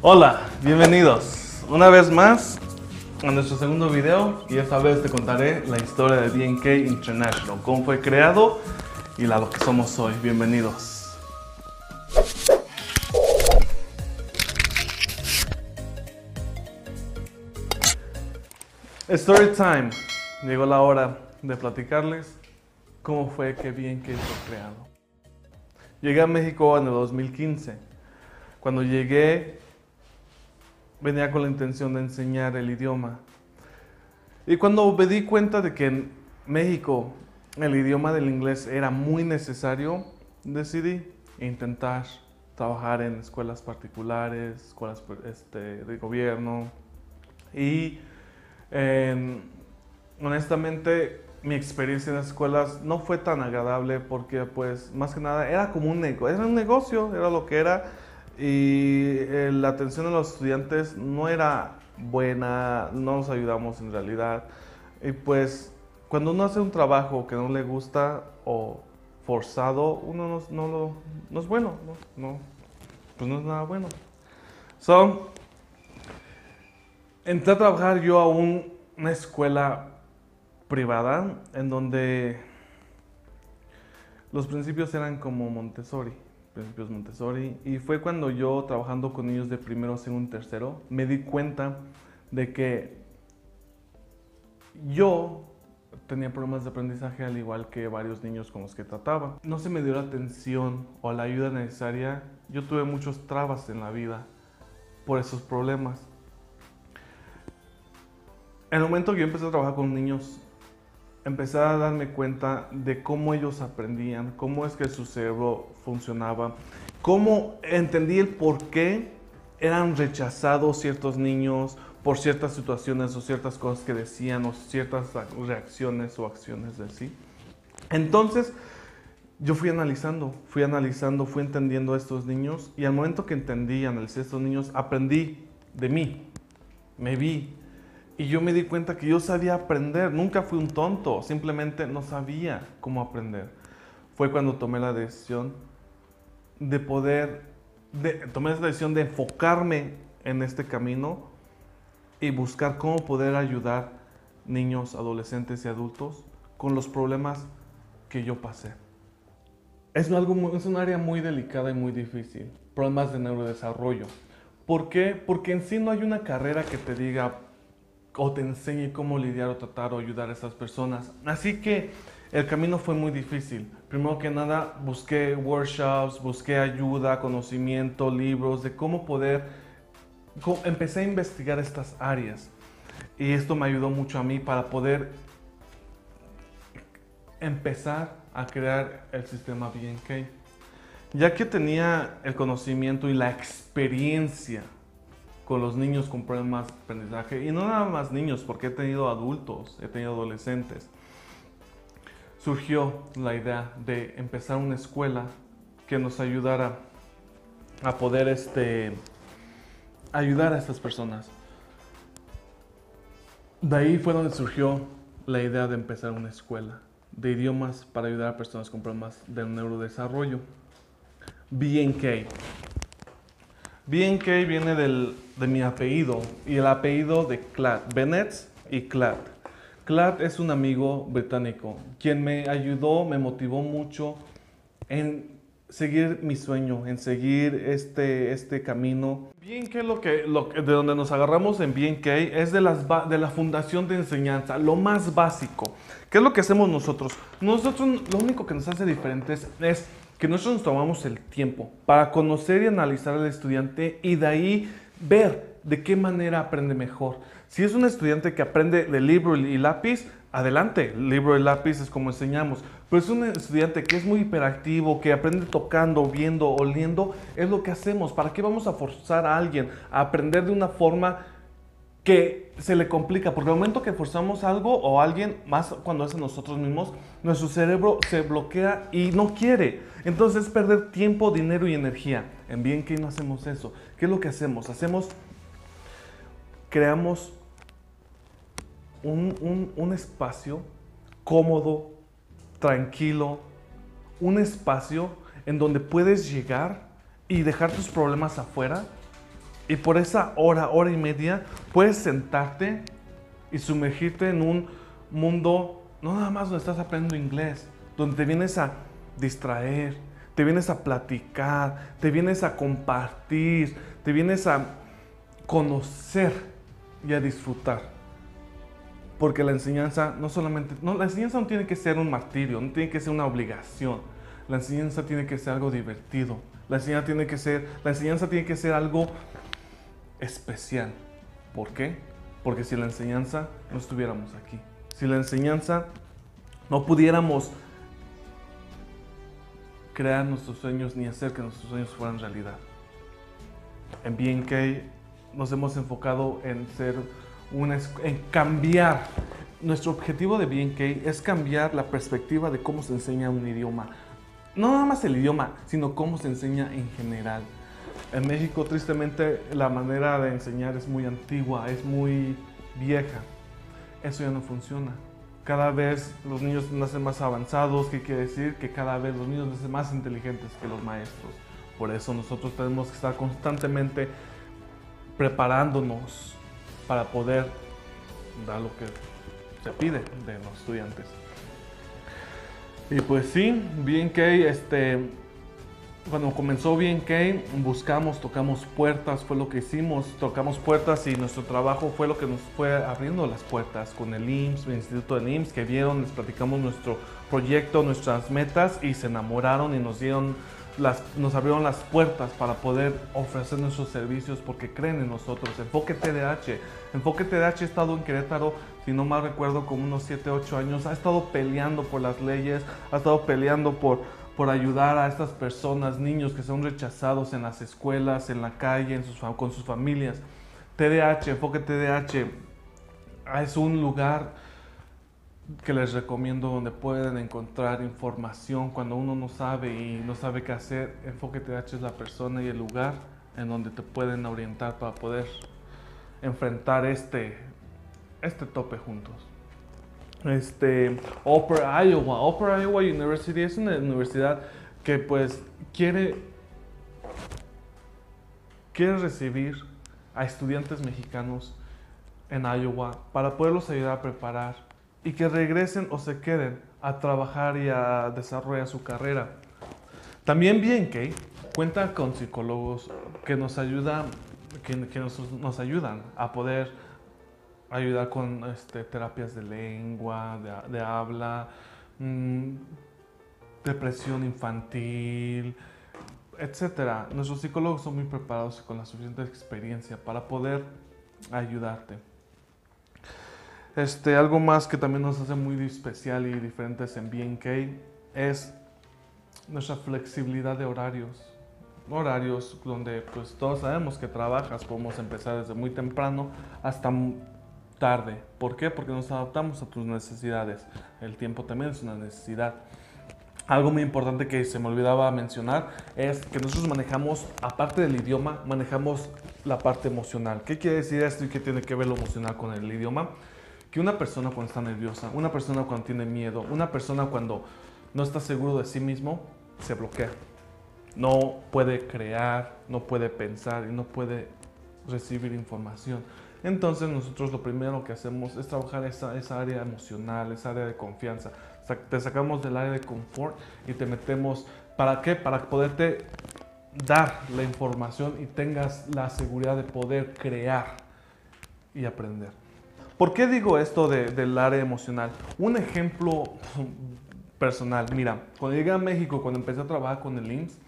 Hola, bienvenidos una vez más a nuestro segundo video y esta vez te contaré la historia de BNK International, cómo fue creado y la lo que somos hoy. Bienvenidos. Story time. Llegó la hora de platicarles cómo fue que BNK fue creado. Llegué a México en el 2015. Cuando llegué venía con la intención de enseñar el idioma. Y cuando me di cuenta de que en México el idioma del inglés era muy necesario, decidí intentar trabajar en escuelas particulares, escuelas este, de gobierno. Y honestamente mi experiencia en las escuelas no fue tan agradable porque pues más que nada era como un negocio, era un negocio, era lo que era y eh, la atención de los estudiantes no era buena, no nos ayudamos en realidad. Y pues cuando uno hace un trabajo que no le gusta o forzado, uno no, no, lo, es bueno, no, pues no es nada bueno. So, entré a trabajar yo a una escuela privada en donde los principios eran como Montessori principios Montessori. Y fue cuando yo, trabajando con niños de primero, segundo, tercero, me di cuenta de que yo tenía problemas de aprendizaje al igual que varios niños con los que trataba. No se me dio la atención o la ayuda necesaria. Yo tuve muchos trabas en la vida por esos problemas. En el momento que yo empecé a trabajar con niños empecé a darme cuenta de cómo ellos aprendían, cómo es que su cerebro funcionaba, cómo entendí el por qué eran rechazados ciertos niños por ciertas situaciones o ciertas cosas que decían o ciertas reacciones o acciones de sí. Entonces, yo fui analizando, fui analizando, fui entendiendo a estos niños y al momento que entendí, analicé a estos niños, aprendí de mí, me vi, y yo me di cuenta que yo sabía aprender, nunca fui un tonto, simplemente no sabía cómo aprender. Fue cuando tomé la decisión de poder, de, tomé la decisión de enfocarme en este camino y buscar cómo poder ayudar niños, adolescentes y adultos con los problemas que yo pasé. Es, algo, es un área muy delicada y muy difícil, problemas de neurodesarrollo. ¿Por qué? Porque en sí no hay una carrera que te diga, o te enseñe cómo lidiar o tratar o ayudar a estas personas. Así que el camino fue muy difícil. Primero que nada, busqué workshops, busqué ayuda, conocimiento, libros de cómo poder... Empecé a investigar estas áreas y esto me ayudó mucho a mí para poder empezar a crear el sistema BNK. Ya que tenía el conocimiento y la experiencia con los niños con problemas de aprendizaje. Y no nada más niños, porque he tenido adultos, he tenido adolescentes. Surgió la idea de empezar una escuela que nos ayudara a poder este, ayudar a estas personas. De ahí fue donde surgió la idea de empezar una escuela de idiomas para ayudar a personas con problemas de neurodesarrollo. BNK. BNK viene del, de mi apellido y el apellido de Clad, Bennett y Clad. Clad es un amigo británico quien me ayudó, me motivó mucho en seguir mi sueño, en seguir este, este camino. BNK lo que, lo, de donde nos agarramos en BNK es de, las, de la fundación de enseñanza, lo más básico. ¿Qué es lo que hacemos nosotros? Nosotros lo único que nos hace diferentes es que nosotros nos tomamos el tiempo para conocer y analizar al estudiante y de ahí ver de qué manera aprende mejor. Si es un estudiante que aprende de libro y lápiz, adelante, libro y lápiz es como enseñamos. Pero es un estudiante que es muy hiperactivo, que aprende tocando, viendo, oliendo, es lo que hacemos. ¿Para qué vamos a forzar a alguien a aprender de una forma que se le complica, porque al momento que forzamos algo o alguien, más cuando es a nosotros mismos, nuestro cerebro se bloquea y no quiere. Entonces es perder tiempo, dinero y energía. En bien que no hacemos eso. ¿Qué es lo que hacemos? Hacemos, creamos un, un espacio cómodo, tranquilo, un espacio en donde puedes llegar y dejar tus problemas afuera Y por esa hora, hora y media, puedes sentarte y sumergirte en un mundo, no nada más donde estás aprendiendo inglés, donde te vienes a distraer, te vienes a platicar, te vienes a compartir, te vienes a conocer y a disfrutar. Porque la enseñanza no solamente, no, la enseñanza no tiene que ser un martirio, no tiene que ser una obligación. La enseñanza tiene que ser algo divertido. La enseñanza tiene que ser, la enseñanza tiene que ser algo especial. ¿Por qué? Porque si la enseñanza no estuviéramos aquí, si la enseñanza no pudiéramos crear nuestros sueños ni hacer que nuestros sueños fueran realidad. En BNK nos hemos enfocado en ser una, en cambiar. Nuestro objetivo de BNK es cambiar la perspectiva de cómo se enseña un idioma. No nada más el idioma, sino cómo se enseña en general. En México, tristemente, la manera de enseñar es muy antigua, es muy vieja. Eso ya no funciona. Cada vez los niños nacen más avanzados, ¿qué quiere decir? Que cada vez los niños nacen más inteligentes que los maestros. Por eso nosotros tenemos que estar constantemente preparándonos para poder dar lo que se pide de los estudiantes. Y pues sí, bien que este, cuando comenzó bien que buscamos, tocamos puertas, fue lo que hicimos, tocamos puertas y nuestro trabajo fue lo que nos fue abriendo las puertas con el IMSS, el Instituto del IMSS, que vieron, les platicamos nuestro proyecto, nuestras metas y se enamoraron y nos dieron las, nos abrieron las puertas para poder ofrecer nuestros servicios porque creen en nosotros. Enfoque TDH. Enfoque TDH ha estado en Querétaro, si no mal recuerdo, como unos 7, 8 años. Ha estado peleando por las leyes, ha estado peleando por, por ayudar a estas personas, niños que son rechazados en las escuelas, en la calle, en sus, con sus familias. TDH, Enfoque TDH es un lugar que les recomiendo donde pueden encontrar información cuando uno no sabe y no sabe qué hacer. Enfoque TH es la persona y el lugar en donde te pueden orientar para poder enfrentar este, este tope juntos. Este, Upper Iowa. Upper Iowa University es una universidad que pues quiere, quiere recibir a estudiantes mexicanos en Iowa para poderlos ayudar a preparar y que regresen o se queden a trabajar y a desarrollar su carrera. También que cuenta con psicólogos que nos ayudan, que, nos, ayudan a poder ayudar con este, terapias de lengua, de, habla, mm, depresión infantil, etc. Nuestros psicólogos son muy preparados y con la suficiente experiencia para poder ayudarte. Este, algo más que también nos hace muy especial y diferentes en BNK es nuestra flexibilidad de horarios. Horarios donde pues todos sabemos que trabajas, podemos empezar desde muy temprano hasta tarde. ¿Por qué? Porque nos adaptamos a tus necesidades. El tiempo también es una necesidad. Algo muy importante que se me olvidaba mencionar es que nosotros manejamos, aparte del idioma, manejamos la parte emocional. ¿Qué quiere decir esto y qué tiene que ver lo emocional con el idioma? que una persona cuando está nerviosa, una persona cuando tiene miedo, una persona cuando no está seguro de sí mismo, se bloquea. No puede crear, no puede pensar y no puede recibir información. Entonces nosotros lo primero que hacemos es trabajar esa, esa área emocional, esa área de confianza. Te sacamos del área de confort y te metemos, ¿para qué? Para poderte dar la información y tengas la seguridad de poder crear y aprender. ¿Por qué digo esto del área emocional? Un ejemplo personal. Mira, cuando llegué a México, cuando empecé a trabajar con el IMSS,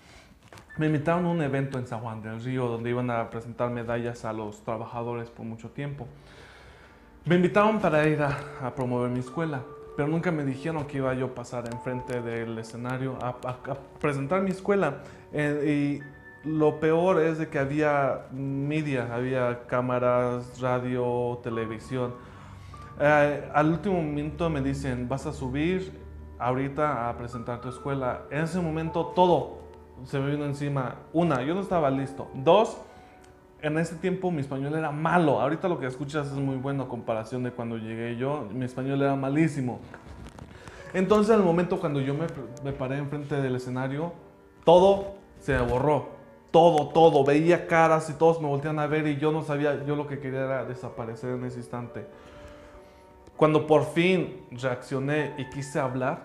me invitaron a un evento en San Juan del Río donde iban a presentar medallas a los trabajadores por mucho tiempo. Me invitaron para ir a, promover mi escuela, pero nunca me dijeron que iba yo a pasar enfrente del escenario a, presentar mi escuela. Eh, y lo peor es de que había media, había cámaras, radio, televisión. Eh, al último momento me dicen, vas a subir ahorita a presentar tu escuela. En ese momento todo se me vino encima. Una, yo no estaba listo. Dos, en ese tiempo mi español era malo. Ahorita lo que escuchas es muy bueno comparación de cuando llegué yo. Mi español era malísimo. Entonces, al momento cuando yo me, me paré enfrente del escenario, todo se borró todo, todo. Veía caras y todos me voltean a ver y yo no sabía, yo lo que quería era desaparecer en ese instante. Cuando por fin reaccioné y quise hablar,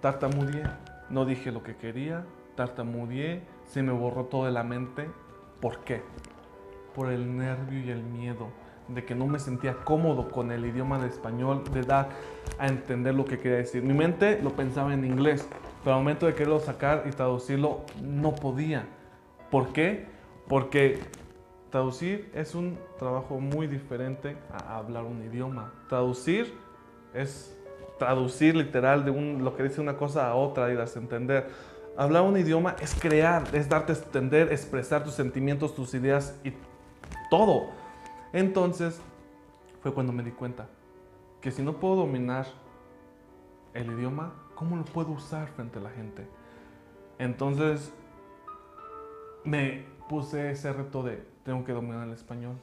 tartamudeé. No dije lo que quería, tartamudeé, se me borró todo de la mente. ¿Por qué? Por el nervio y el miedo de que no me sentía cómodo con el idioma de español, de dar a entender lo que quería decir. Mi mente lo pensaba en inglés, pero al momento de quererlo sacar y traducirlo, no podía. ¿Por qué? Porque traducir es un trabajo muy diferente a hablar un idioma. Traducir es traducir literal de un, lo que dice una cosa a otra y das a entender. Hablar un idioma es crear, es darte a entender, expresar tus sentimientos, tus ideas y todo. Entonces fue cuando me di cuenta que si no puedo dominar el idioma, ¿cómo lo puedo usar frente a la gente? Entonces me puse ese reto de tengo que dominar el español.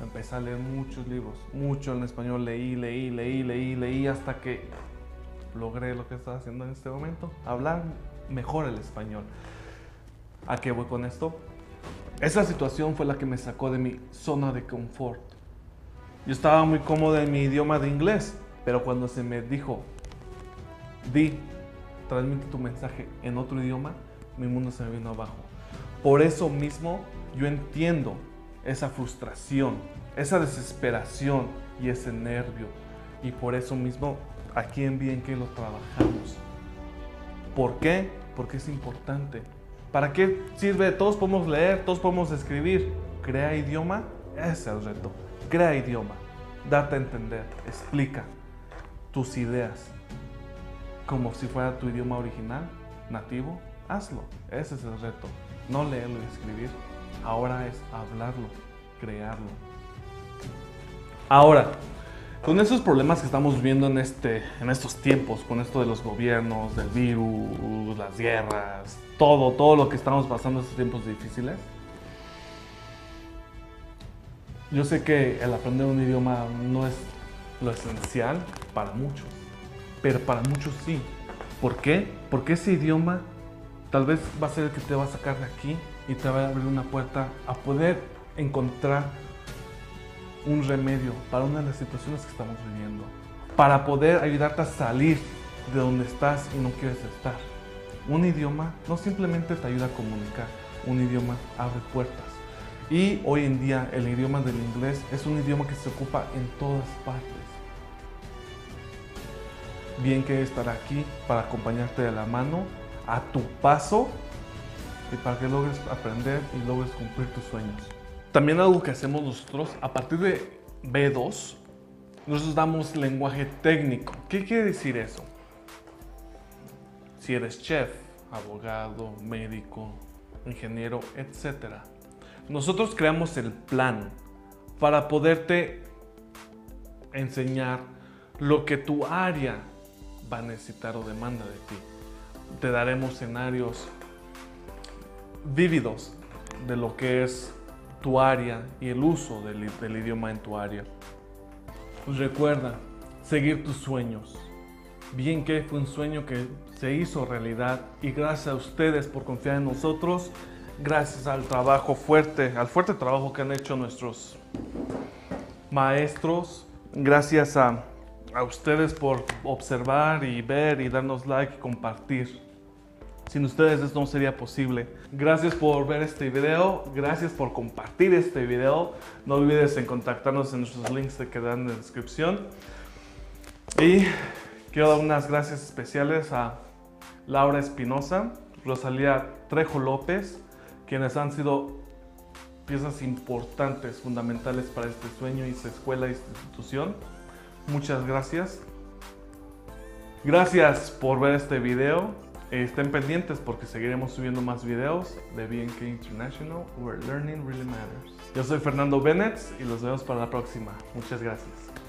Empecé a leer muchos libros, mucho en español, leí, leí, leí, leí, leí hasta que logré lo que estaba haciendo en este momento, hablar mejor el español. ¿A qué voy con esto? Esa situación fue la que me sacó de mi zona de confort. Yo estaba muy cómodo en mi idioma de inglés, pero cuando se me dijo, di, transmite tu mensaje en otro idioma, mi mundo se me vino abajo. Por eso mismo yo entiendo esa frustración, esa desesperación y ese nervio. Y por eso mismo aquí en Bien que lo trabajamos. ¿Por qué? Porque es importante. ¿Para qué sirve? Todos podemos leer, todos podemos escribir. Crea idioma, ese es el reto. Crea idioma, date a entender, explica tus ideas como si fuera tu idioma original, nativo. Hazlo, ese es el reto. No leerlo y escribir, ahora es hablarlo, crearlo. Ahora, con esos problemas que estamos viendo en, este, en estos tiempos, con esto de los gobiernos, del virus, las guerras, todo, todo lo que estamos pasando en estos tiempos difíciles, yo sé que el aprender un idioma no es lo esencial para muchos, pero para muchos sí. ¿Por qué? Porque ese idioma tal vez va a ser el que te va a sacar de aquí y te va a abrir una puerta a poder encontrar un remedio para una de las situaciones que estamos viviendo, para poder ayudarte a salir de donde estás y no quieres estar. Un idioma no simplemente te ayuda a comunicar, un idioma abre puertas. Y hoy en día el idioma del inglés es un idioma que se ocupa en todas partes. Bien que estar aquí para acompañarte de la mano a tu paso y para que logres aprender y logres cumplir tus sueños. También algo que hacemos nosotros, a partir de B2, nosotros damos lenguaje técnico. ¿Qué quiere decir eso? Si eres chef, abogado, médico, ingeniero, etc. Nosotros creamos el plan para poderte enseñar lo que tu área va a necesitar o demanda de ti. Te daremos escenarios vívidos de lo que es tu área y el uso del, idioma en tu área. Pues recuerda, seguir tus sueños. Bien que fue un sueño que se hizo realidad y gracias a ustedes por confiar en nosotros, gracias al trabajo fuerte, al fuerte trabajo que han hecho nuestros maestros, gracias a, a ustedes por observar y ver y darnos like y compartir. Sin ustedes esto no sería posible. Gracias por ver este video, gracias por compartir este video. No olvides en contactarnos en nuestros links que quedan en la descripción. Y quiero dar unas gracias especiales a Laura Espinosa, Rosalía Trejo López, quienes han sido piezas importantes, fundamentales para este sueño y esta escuela y esta institución. Muchas gracias. Gracias por ver este video. Estén pendientes porque seguiremos subiendo más videos de BNK International, where learning really matters. Yo soy Fernando Bennett y los vemos para la próxima. Muchas gracias.